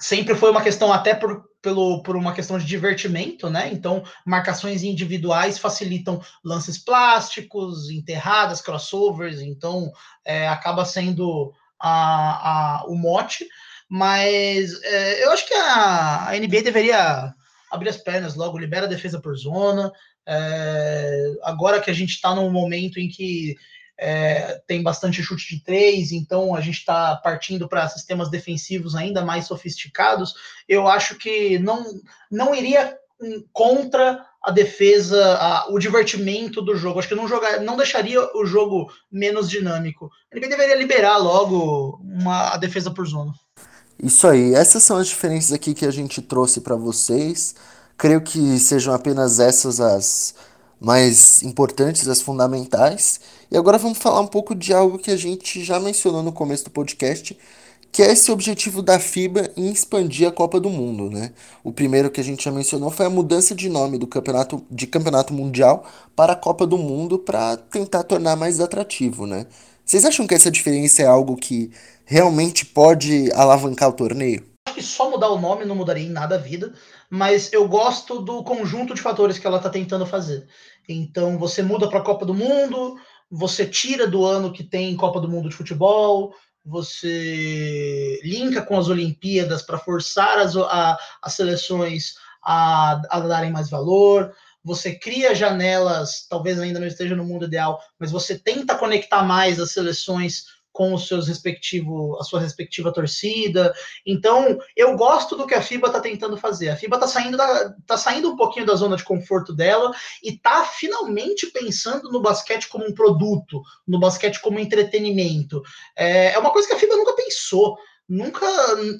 Sempre foi uma questão até por, pelo, por uma questão de divertimento, né? Então, marcações individuais facilitam lances plásticos, enterradas, crossovers, então é, acaba sendo a, a, o mote. Mas é, eu acho que a, a NBA deveria abrir as pernas logo, libera a defesa por zona. É, agora que a gente está num momento em que é, tem bastante chute de três, então a gente está partindo para sistemas defensivos ainda mais sofisticados. Eu acho que não, não iria contra a defesa, a, o divertimento do jogo. Acho que não jogar, não deixaria o jogo menos dinâmico. Ele deveria liberar logo uma, a defesa por zona. Isso aí, essas são as diferenças aqui que a gente trouxe para vocês. Creio que sejam apenas essas as mais importantes, as fundamentais. E agora vamos falar um pouco de algo que a gente já mencionou no começo do podcast, que é esse objetivo da FIBA em expandir a Copa do Mundo, né? O primeiro que a gente já mencionou foi a mudança de nome do campeonato de campeonato mundial para a Copa do Mundo para tentar tornar mais atrativo, né? Vocês acham que essa diferença é algo que realmente pode alavancar o torneio? Acho que só mudar o nome não mudaria em nada a vida, mas eu gosto do conjunto de fatores que ela está tentando fazer. Então você muda para a Copa do Mundo, você tira do ano que tem Copa do Mundo de futebol, você linka com as Olimpíadas para forçar as, a, as seleções a, a darem mais valor você cria janelas, talvez ainda não esteja no mundo ideal, mas você tenta conectar mais as seleções com os seus respectivos, a sua respectiva torcida. Então, eu gosto do que a FIBA está tentando fazer. A FIBA está saindo, tá saindo um pouquinho da zona de conforto dela e está finalmente pensando no basquete como um produto, no basquete como entretenimento. É, é uma coisa que a FIBA nunca pensou, nunca,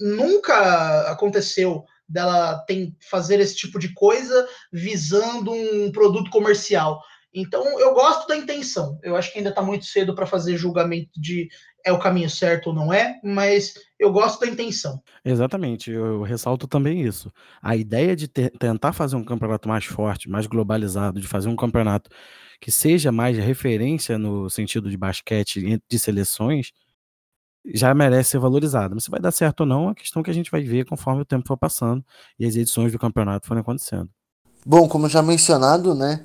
nunca aconteceu dela tem fazer esse tipo de coisa visando um produto comercial. Então, eu gosto da intenção. Eu acho que ainda está muito cedo para fazer julgamento de é o caminho certo ou não é, mas eu gosto da intenção. Exatamente, eu ressalto também isso. A ideia de ter, tentar fazer um campeonato mais forte, mais globalizado, de fazer um campeonato que seja mais referência no sentido de basquete de seleções, já merece ser valorizada. Mas se vai dar certo ou não, é uma questão que a gente vai ver conforme o tempo for passando e as edições do campeonato forem acontecendo. Bom, como já mencionado, né?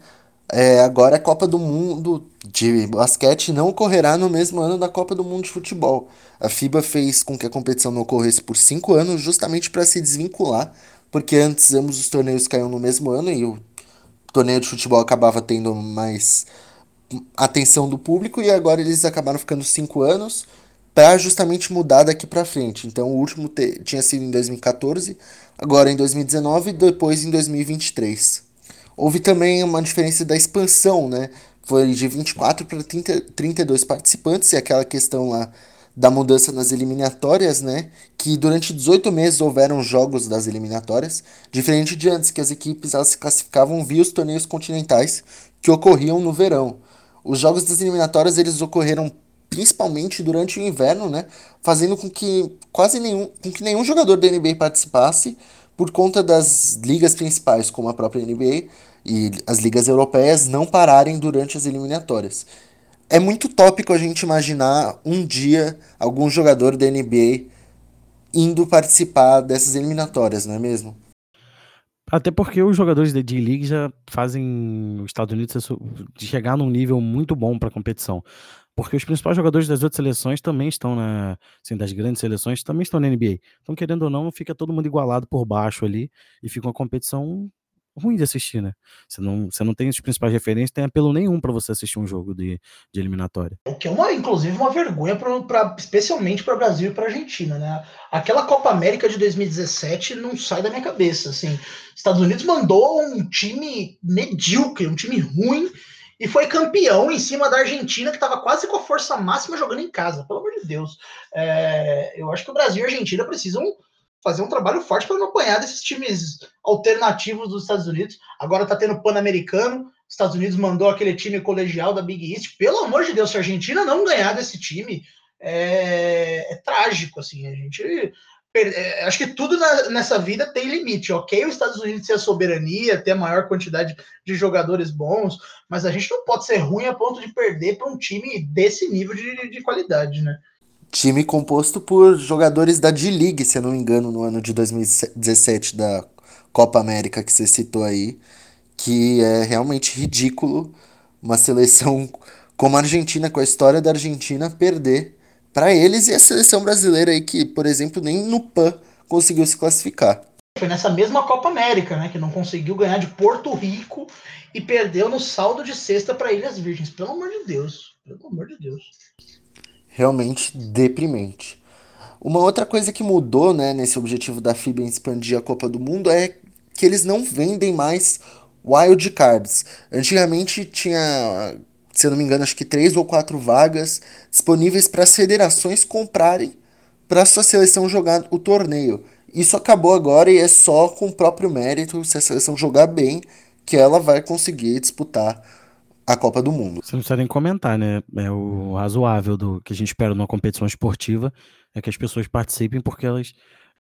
É, agora a Copa do Mundo de basquete não ocorrerá no mesmo ano da Copa do Mundo de futebol. A FIBA fez com que a competição não ocorresse por cinco anos, justamente para se desvincular, porque antes ambos os torneios caíam no mesmo ano e o torneio de futebol acabava tendo mais atenção do público, e agora eles acabaram ficando cinco anos para justamente mudar daqui para frente. Então o último tinha sido em 2014, agora em 2019 e depois em 2023. Houve também uma diferença da expansão, né? Foi de 24 para 30, 32 participantes e aquela questão lá da mudança nas eliminatórias, né? Que durante 18 meses houveram jogos das eliminatórias, diferente de antes que as equipes elas se classificavam via os torneios continentais que ocorriam no verão. Os jogos das eliminatórias eles ocorreram principalmente durante o inverno, né? Fazendo com que quase nenhum, com que nenhum jogador da NBA participasse por conta das ligas principais, como a própria NBA e as ligas europeias, não pararem durante as eliminatórias. É muito tópico a gente imaginar um dia algum jogador da NBA indo participar dessas eliminatórias, não é mesmo? Até porque os jogadores da D-League já fazem os Estados Unidos de chegar num nível muito bom para a competição. Porque os principais jogadores das outras seleções também estão na, assim, das grandes seleções também estão na NBA. Então, querendo ou não, fica todo mundo igualado por baixo ali e fica uma competição ruim de assistir, né? Você não, você não tem os principais referências, tem apelo nenhum para você assistir um jogo de, de eliminatória. O que é uma, inclusive, uma vergonha, pra, pra especialmente para o Brasil e para Argentina, né? Aquela Copa América de 2017 não sai da minha cabeça, assim. Estados Unidos mandou um time medíocre, um time ruim e foi campeão em cima da Argentina, que estava quase com a força máxima jogando em casa, pelo amor de Deus. É, eu acho que o Brasil e a Argentina precisam fazer um trabalho forte para não apanhar desses times alternativos dos Estados Unidos. Agora está tendo Pan-Americano, Estados Unidos mandou aquele time colegial da Big East. Pelo amor de Deus, se a Argentina não ganhar desse time, é, é trágico, assim. A gente acho que tudo na, nessa vida tem limite, ok? Os Estados Unidos ter a soberania, ter a maior quantidade de jogadores bons, mas a gente não pode ser ruim a ponto de perder para um time desse nível de, de qualidade, né? Time composto por jogadores da D-League, se eu não me engano, no ano de 2017 da Copa América que você citou aí, que é realmente ridículo uma seleção como a Argentina, com a história da Argentina, perder para eles e a seleção brasileira aí que, por exemplo, nem no PAN conseguiu se classificar. Foi nessa mesma Copa América, né, que não conseguiu ganhar de Porto Rico e perdeu no saldo de sexta para Ilhas Virgens. Pelo amor de Deus, pelo amor de Deus. Realmente deprimente. Uma outra coisa que mudou, né, nesse objetivo da FIBA em expandir a Copa do Mundo é que eles não vendem mais wild cards. Antigamente tinha se eu não me engano, acho que três ou quatro vagas disponíveis para as federações comprarem para sua seleção jogar o torneio. Isso acabou agora e é só com o próprio mérito, se a seleção jogar bem, que ela vai conseguir disputar a Copa do Mundo. Você não precisa nem comentar, né? É o razoável do que a gente espera numa competição esportiva é que as pessoas participem porque elas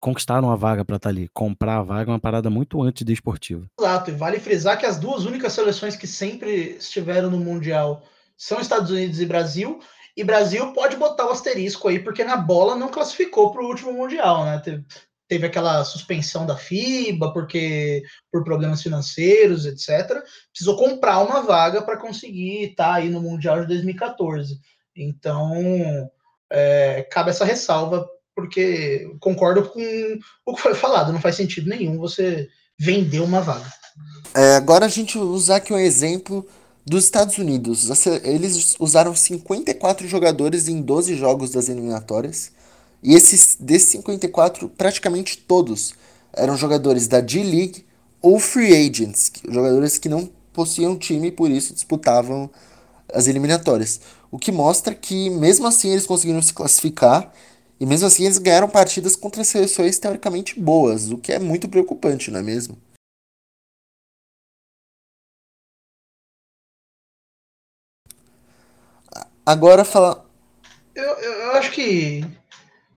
conquistaram a vaga para estar tá ali. Comprar a vaga é uma parada muito antes de esportiva. Exato, e vale frisar que as duas únicas seleções que sempre estiveram no Mundial são Estados Unidos e Brasil. E Brasil pode botar o asterisco aí, porque na bola não classificou para o último Mundial, né? Teve, teve aquela suspensão da FIBA, porque por problemas financeiros, etc. Precisou comprar uma vaga para conseguir estar tá aí no Mundial de 2014. Então, é, cabe essa ressalva porque concordo com o que foi falado, não faz sentido nenhum você vender uma vaga. É, agora a gente usar aqui um exemplo Dos Estados Unidos, eles usaram 54 jogadores em 12 jogos das eliminatórias. E esses desses 54, praticamente todos eram jogadores da D-League ou free agents, jogadores que não possuíam time e por isso disputavam as eliminatórias. O que mostra que mesmo assim eles conseguiram se classificar e mesmo assim eles ganharam partidas contra seleções teoricamente boas, o que é muito preocupante, não é mesmo? Agora fala. Eu, eu acho que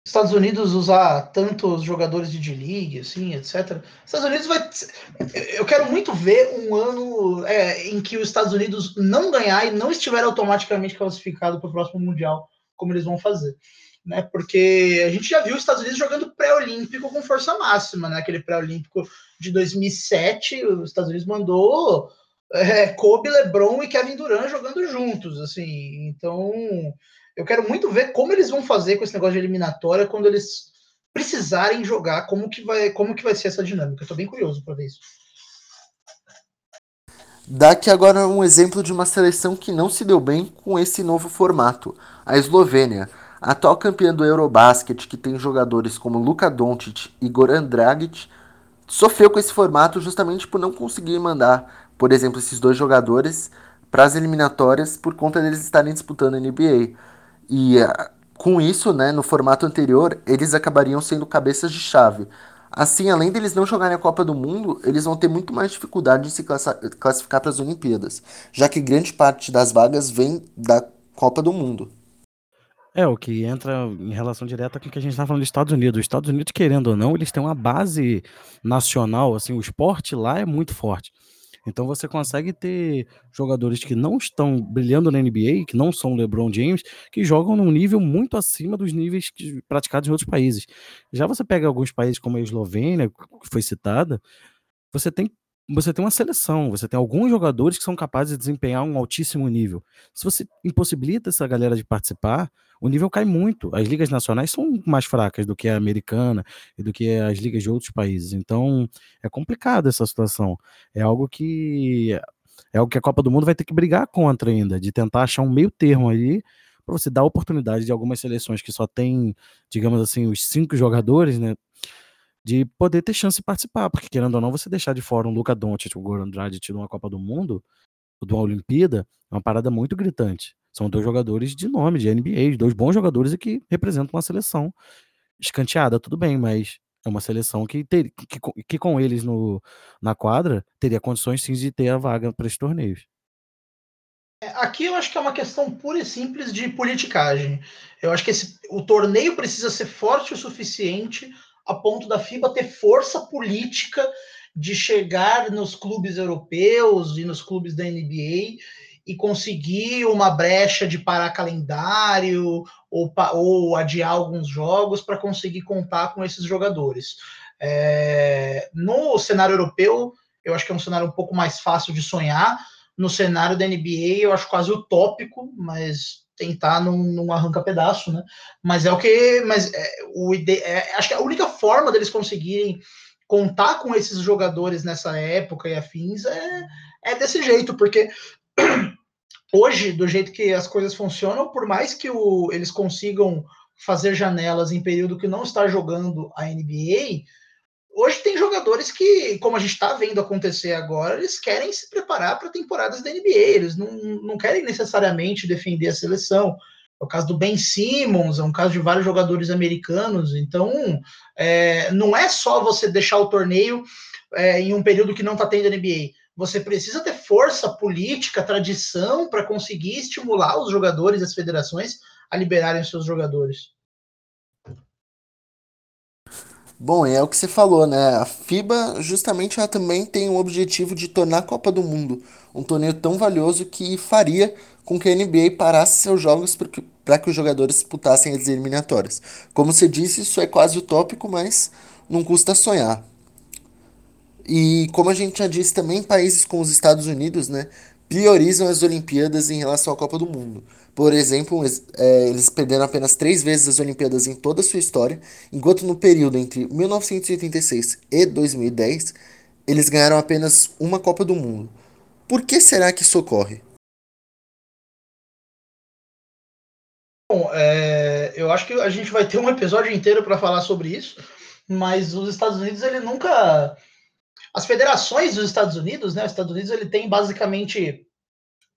Estados Unidos usar tantos jogadores de D-League, assim, etc. Estados Unidos vai. Eu quero muito ver um ano é, em que os Estados Unidos não ganhar e não estiver automaticamente classificado para o próximo Mundial, como eles vão fazer. Né? Porque a gente já viu os Estados Unidos jogando pré-olímpico com força máxima, né? Aquele pré-olímpico de 2007, os Estados Unidos mandou é, Kobe, LeBron e Kevin Durant jogando juntos, assim. Então, eu quero muito ver como eles vão fazer com esse negócio de eliminatória quando eles precisarem jogar, como que vai, como que vai ser essa dinâmica. Eu tô bem curioso para ver isso. Dá aqui agora um exemplo de uma seleção que não se deu bem com esse novo formato, a Eslovênia. A atual campeã do Eurobasket, que tem jogadores como Luka Doncic e Goran Dragic, sofreu com esse formato justamente por não conseguir mandar, por exemplo, esses dois jogadores para as eliminatórias por conta deles estarem disputando a NBA. E ah, com isso, né, no formato anterior, eles acabariam sendo cabeças de chave. Assim, além deles não jogarem a Copa do Mundo, eles vão ter muito mais dificuldade de se classificar para as Olimpíadas, já que grande parte das vagas vem da Copa do Mundo. É, o que entra em relação direta com o que a gente está falando dos Estados Unidos. Os Estados Unidos, querendo ou não, eles têm uma base nacional, assim, o esporte lá é muito forte. Então você consegue ter jogadores que não estão brilhando na NBA, que não são LeBron James, que jogam num nível muito acima dos níveis que, praticados em outros países. Já você pega alguns países como a Eslovênia, que foi citada, você tem você tem uma seleção, você tem alguns jogadores que são capazes de desempenhar um altíssimo nível. Se você impossibilita essa galera de participar, o nível cai muito. As ligas nacionais são mais fracas do que a americana e do que as ligas de outros países. Então, é complicado essa situação. É algo que é algo que a Copa do Mundo vai ter que brigar contra ainda, de tentar achar um meio termo ali para você dar oportunidade de algumas seleções que só tem, digamos assim, os cinco jogadores, né, de poder ter chance de participar, porque querendo ou não, você deixar de fora um Luca Doncic, o Goran Dragic numa Copa do Mundo, de uma Olimpíada, é uma parada muito gritante. São dois jogadores de nome, de NBA, dois bons jogadores e que representam uma seleção escanteada, tudo bem, mas é uma seleção que, ter, que, que com eles no, na quadra teria condições sim de ter a vaga para esses torneios. É, aqui eu acho que é uma questão pura e simples de politicagem. Eu acho que esse, o torneio precisa ser forte o suficiente a ponto da FIBA ter força política de chegar nos clubes europeus e nos clubes da NBA e conseguir uma brecha de parar calendário ou, ou adiar alguns jogos para conseguir contar com esses jogadores. É, no cenário europeu, eu acho que é um cenário um pouco mais fácil de sonhar. No cenário da NBA, eu acho quase utópico, mas tentar não, não arranca pedaço, né? Mas é o que, mas é, o ide, é, acho que a única forma deles conseguirem contar com esses jogadores nessa época e afins é, é desse jeito, porque hoje, do jeito que as coisas funcionam, por mais que o, eles consigam fazer janelas em período que não está jogando a NBA, hoje tem jogadores que, como a gente está vendo acontecer agora, eles querem se preparar para temporadas da NBA, eles não, não querem necessariamente defender a seleção. É o caso do Ben Simmons, é um caso de vários jogadores americanos. Então, é, não é só você deixar o torneio é, em um período que não está tendo NBA. Você precisa ter força política, tradição para conseguir estimular os jogadores as federações a liberarem seus jogadores. Bom, é o que você falou, né? A FIBA justamente ela também tem o objetivo de tornar a Copa do Mundo um torneio tão valioso que faria com que a NBA parasse seus jogos para que os jogadores disputassem as eliminatórias. Como você disse, isso é quase utópico, mas não custa sonhar. E como a gente já disse também, países como os Estados Unidos, né, priorizam as Olimpíadas em relação à Copa do Mundo. Por exemplo, é, eles perderam apenas três vezes as Olimpíadas em toda a sua história, enquanto no período entre 1986 e 2010, eles ganharam apenas uma Copa do Mundo. Por que será que isso ocorre? Bom, é, eu acho que a gente vai ter um episódio inteiro para falar sobre isso, mas os Estados Unidos ele nunca as federações dos Estados Unidos, né? Os Estados Unidos ele tem basicamente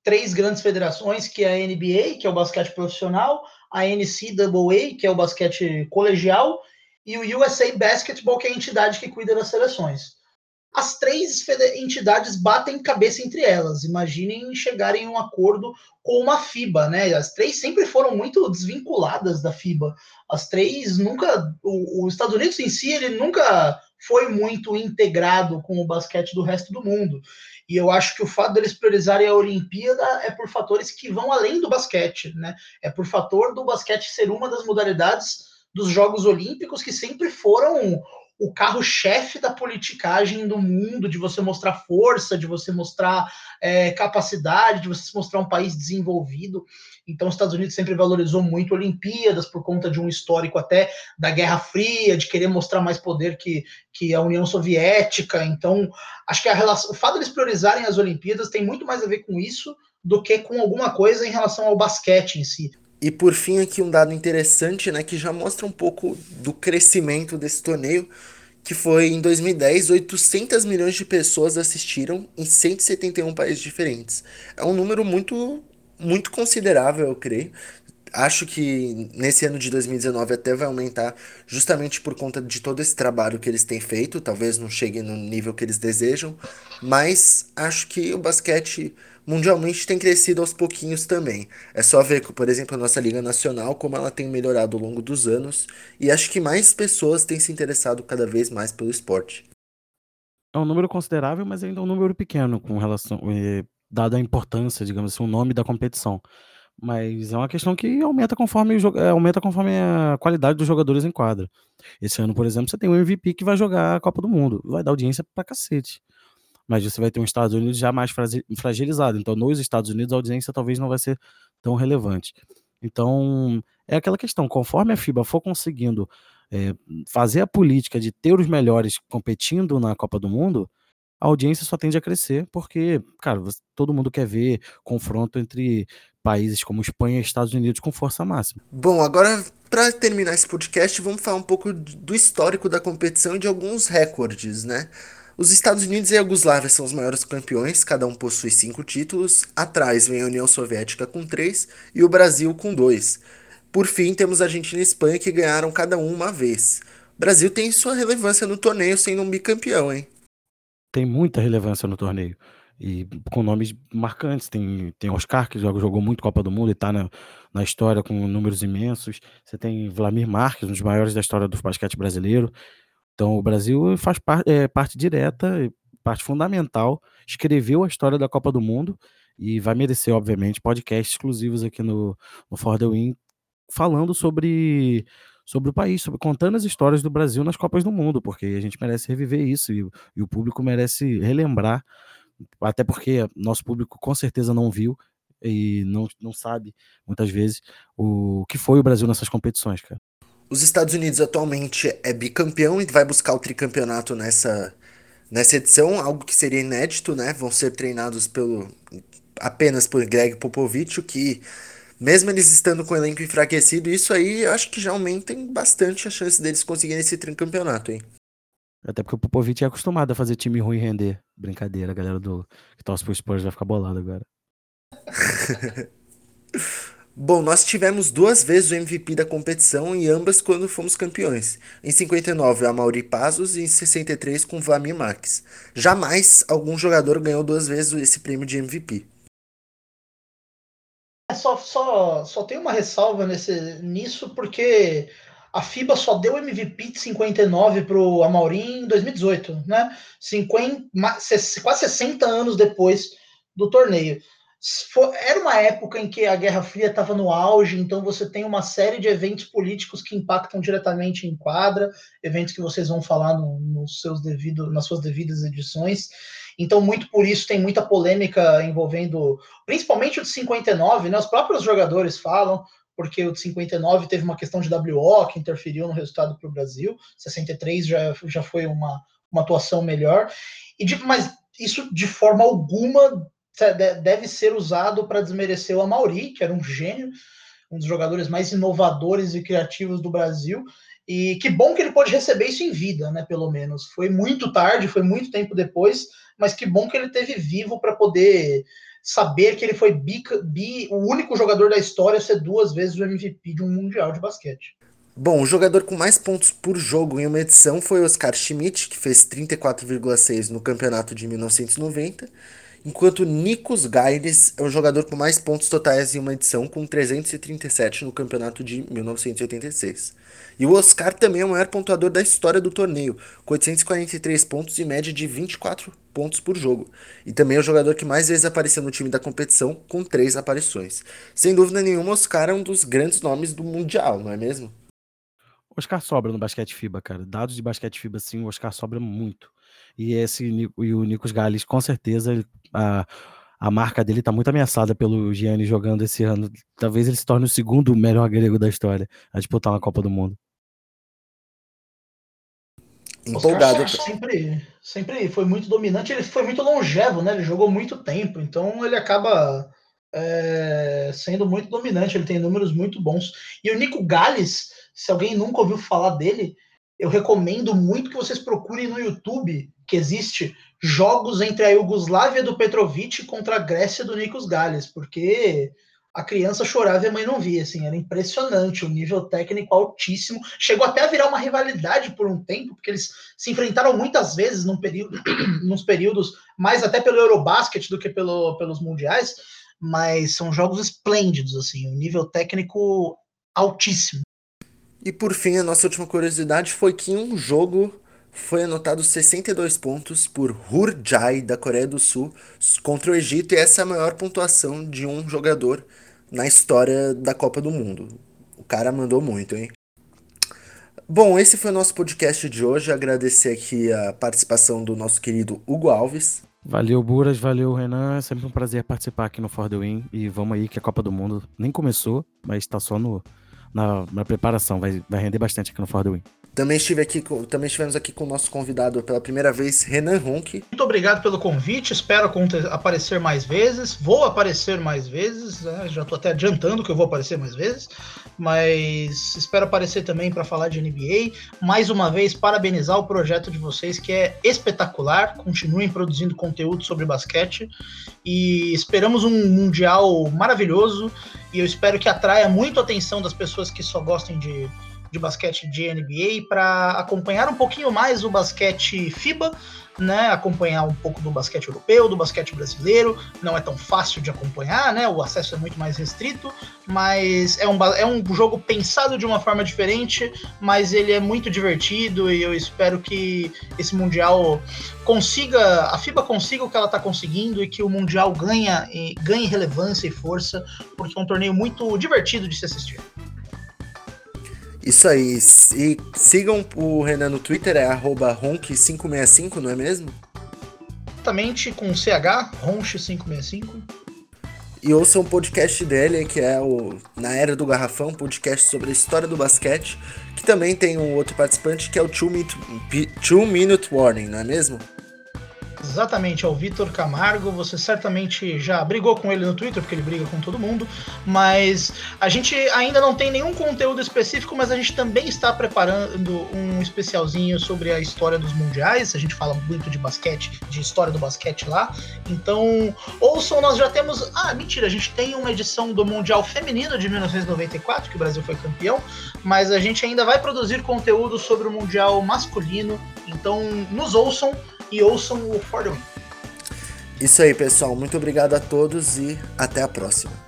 três grandes federações, que é a NBA, que é o basquete profissional, a NCAA, que é o basquete colegial, e o USA Basketball, que é a entidade que cuida das seleções. As três entidades batem cabeça entre elas. Imaginem chegarem em um acordo com uma FIBA, né? As três sempre foram muito desvinculadas da FIBA. As três nunca. Os Estados Unidos em si, ele nunca foi muito integrado com o basquete do resto do mundo. E eu acho que o fato deles priorizarem a Olimpíada é por fatores que vão além do basquete, né? É por fator do basquete ser uma das modalidades dos Jogos Olímpicos que sempre foram o carro-chefe da politicagem do mundo, de você mostrar força, de você mostrar é, capacidade, de você mostrar um país desenvolvido. Então, os Estados Unidos sempre valorizou muito Olimpíadas por conta de um histórico até da Guerra Fria, de querer mostrar mais poder que, que a União Soviética. Então, acho que relação, o fato de eles priorizarem as Olimpíadas tem muito mais a ver com isso do que com alguma coisa em relação ao basquete em si. E por fim, aqui um dado interessante, né, que já mostra um pouco do crescimento desse torneio, que foi em 2010, 800 milhões de pessoas assistiram em 171 países diferentes. É um número muito, muito considerável, eu creio. Acho que nesse ano de 2019 até vai aumentar, justamente por conta de todo esse trabalho que eles têm feito. Talvez não chegue no nível que eles desejam, mas acho que o basquete mundialmente tem crescido aos pouquinhos também. É só ver, por exemplo, a nossa Liga Nacional, como ela tem melhorado ao longo dos anos, e acho que mais pessoas têm se interessado cada vez mais pelo esporte. É um número considerável, mas ainda é um número pequeno com relação, eh, dada a importância, digamos assim, o nome da competição. Mas é uma questão que aumenta conforme, eh, aumenta conforme a qualidade dos jogadores em quadra. Esse ano, por exemplo, você tem um MVP que vai jogar a Copa do Mundo, vai dar audiência pra cacete mas você vai ter um Estados Unidos já mais fragilizado. Então, nos Estados Unidos, a audiência talvez não vai ser tão relevante. Então, é aquela questão: conforme a FIBA for conseguindo é, fazer a política de ter os melhores competindo na Copa do Mundo, a audiência só tende a crescer, porque, cara, todo mundo quer ver confronto entre países como Espanha e Estados Unidos com força máxima. Bom, agora para terminar esse podcast, vamos falar um pouco do histórico da competição e de alguns recordes, né? Os Estados Unidos e a Iugoslávia são os maiores campeões, cada um possui cinco títulos. Atrás vem a União Soviética com três e o Brasil com dois. Por fim, temos a Argentina e a Espanha que ganharam cada um uma vez. O Brasil tem sua relevância no torneio sendo um bicampeão, hein? Tem muita relevância no torneio. E com nomes marcantes. Tem, tem Oscar, que joga, jogou muito Copa do Mundo e está na, na história com números imensos. Você tem Vladimir Marques, um dos maiores da história do basquete brasileiro. Então, o Brasil faz par, é, parte direta, parte fundamental, escreveu a história da Copa do Mundo e vai merecer, obviamente, podcasts exclusivos aqui no, no For the Win, falando sobre, sobre o país, sobre contando as histórias do Brasil nas Copas do Mundo, porque a gente merece reviver isso e, e o público merece relembrar, até porque nosso público com certeza não viu e não, não sabe, muitas vezes, o que foi o Brasil nessas competições, cara. Os Estados Unidos atualmente é bicampeão e vai buscar o tricampeonato nessa, nessa edição, algo que seria inédito, né? Vão ser treinados pelo apenas por Greg Popovich, o que mesmo eles estando com o elenco enfraquecido, isso aí eu acho que já aumenta bastante a chance deles conseguirem esse tricampeonato, hein? Até porque o Popovich é acostumado a fazer time ruim render. Brincadeira, a galera do que torce pro Spurs vai ficar bolado agora. Bom, nós tivemos duas vezes o MVP da competição e ambas quando fomos campeões. Em 59, a Mauri Pazos e em 63 com Vlamir Marques. Jamais algum jogador ganhou duas vezes esse prêmio de MVP. É só, só, só tem uma ressalva nesse, nisso, porque a FIBA só deu MVP de 59 para o Amaurim em 2018, né? 50, quase 60 anos depois do torneio era uma época em que a Guerra Fria estava no auge, então você tem uma série de eventos políticos que impactam diretamente em quadra, eventos que vocês vão falar no, nos seus devido, nas suas devidas edições. Então, muito por isso tem muita polêmica envolvendo, principalmente o de 59, né? Os próprios jogadores falam, porque o de 59 teve uma questão de WO que interferiu no resultado para o Brasil, 63 já, já foi uma, uma atuação melhor. E de, mas isso de forma alguma deve ser usado para desmerecer o Amauri, que era um gênio, um dos jogadores mais inovadores e criativos do Brasil. E que bom que ele pôde receber isso em vida, né? Pelo menos. Foi muito tarde, foi muito tempo depois, mas que bom que ele teve vivo para poder saber que ele foi bi, bi, o único jogador da história a ser duas vezes o MVP de um Mundial de basquete. Bom, o jogador com mais pontos por jogo em uma edição foi Oscar Schmidt, que fez 34,6 no campeonato de 1990, enquanto Nikos Gaires é o jogador com mais pontos totais em uma edição, com 337 no campeonato de 1986. E o Oscar também é o maior pontuador da história do torneio, com 843 pontos e média de 24 pontos por jogo. E também é o jogador que mais vezes apareceu no time da competição, com três aparições. Sem dúvida nenhuma, Oscar é um dos grandes nomes do Mundial, não é mesmo? Oscar sobra no basquete FIBA, cara. Dados de basquete FIBA, sim, o Oscar sobra muito. E esse e o Nicos Gales, com certeza, a, a marca dele está muito ameaçada pelo Gianni jogando esse ano. Talvez ele se torne o segundo melhor grego da história a disputar uma Copa do Mundo empolgado. Sempre, sempre foi muito dominante, ele foi muito longevo, né? Ele jogou muito tempo, então ele acaba é, sendo muito dominante, ele tem números muito bons. E o Nico Gales, se alguém nunca ouviu falar dele, eu recomendo muito que vocês procurem no YouTube que existe jogos entre a Iugoslávia do Petrovic contra a Grécia do Nikos Gales, porque a criança chorava e a mãe não via, assim, era impressionante, o nível técnico altíssimo, chegou até a virar uma rivalidade por um tempo, porque eles se enfrentaram muitas vezes num período, nos períodos, mais até pelo Eurobasket do que pelo, pelos mundiais, mas são jogos esplêndidos, assim, um nível técnico altíssimo. E por fim, a nossa última curiosidade foi que em um jogo foi anotado 62 pontos por Hurjai, da Coreia do Sul, contra o Egito, e essa é a maior pontuação de um jogador na história da Copa do Mundo. O cara mandou muito, hein? Bom, esse foi o nosso podcast de hoje. Agradecer aqui a participação do nosso querido Hugo Alves. Valeu, Buras, valeu, Renan. É sempre um prazer participar aqui no For the Win. E vamos aí que a Copa do Mundo nem começou, mas está só no, na, na preparação. Vai, vai render bastante aqui no For the Win. Também, estive aqui também estivemos aqui com o nosso convidado pela primeira vez, Renan Ronck. Muito obrigado pelo convite, espero aparecer mais vezes. Vou aparecer mais vezes, né? já estou até adiantando que eu vou aparecer mais vezes, mas espero aparecer também para falar de NBA. Mais uma vez, parabenizar o projeto de vocês, que é espetacular. Continuem produzindo conteúdo sobre basquete e esperamos um Mundial maravilhoso. E eu espero que atraia muito a atenção das pessoas que só gostem de de basquete de NBA para acompanhar um pouquinho mais o basquete FIBA, né, acompanhar um pouco do basquete europeu, do basquete brasileiro. Não é tão fácil de acompanhar, né? O acesso é muito mais restrito, mas é um, é um jogo pensado de uma forma diferente, mas ele é muito divertido e eu espero que esse mundial consiga, a FIBA consiga o que ela está conseguindo e que o mundial ganha, ganhe relevância e força, porque é um torneio muito divertido de se assistir. Isso aí. E sigam o Renan no Twitter, é ronk565, não é mesmo? Exatamente, com CH, ronch565. E ouçam o podcast dele, que é o Na Era do Garrafão, podcast sobre a história do basquete, que também tem um outro participante que é o Two Minute, Two Minute Warning, não é mesmo? Exatamente, é o Vitor Camargo. Você certamente já brigou com ele no Twitter, porque ele briga com todo mundo. Mas a gente ainda não tem nenhum conteúdo específico, mas a gente também está preparando um especialzinho sobre a história dos mundiais. A gente fala muito de basquete, de história do basquete lá. Então, ouçam, nós já temos. Ah, mentira, a gente tem uma edição do Mundial Feminino de 1994, que o Brasil foi campeão, mas a gente ainda vai produzir conteúdo sobre o Mundial Masculino. Então, nos ouçam e ouçam o For the Win. Isso aí, pessoal. Muito obrigado a todos e até a próxima.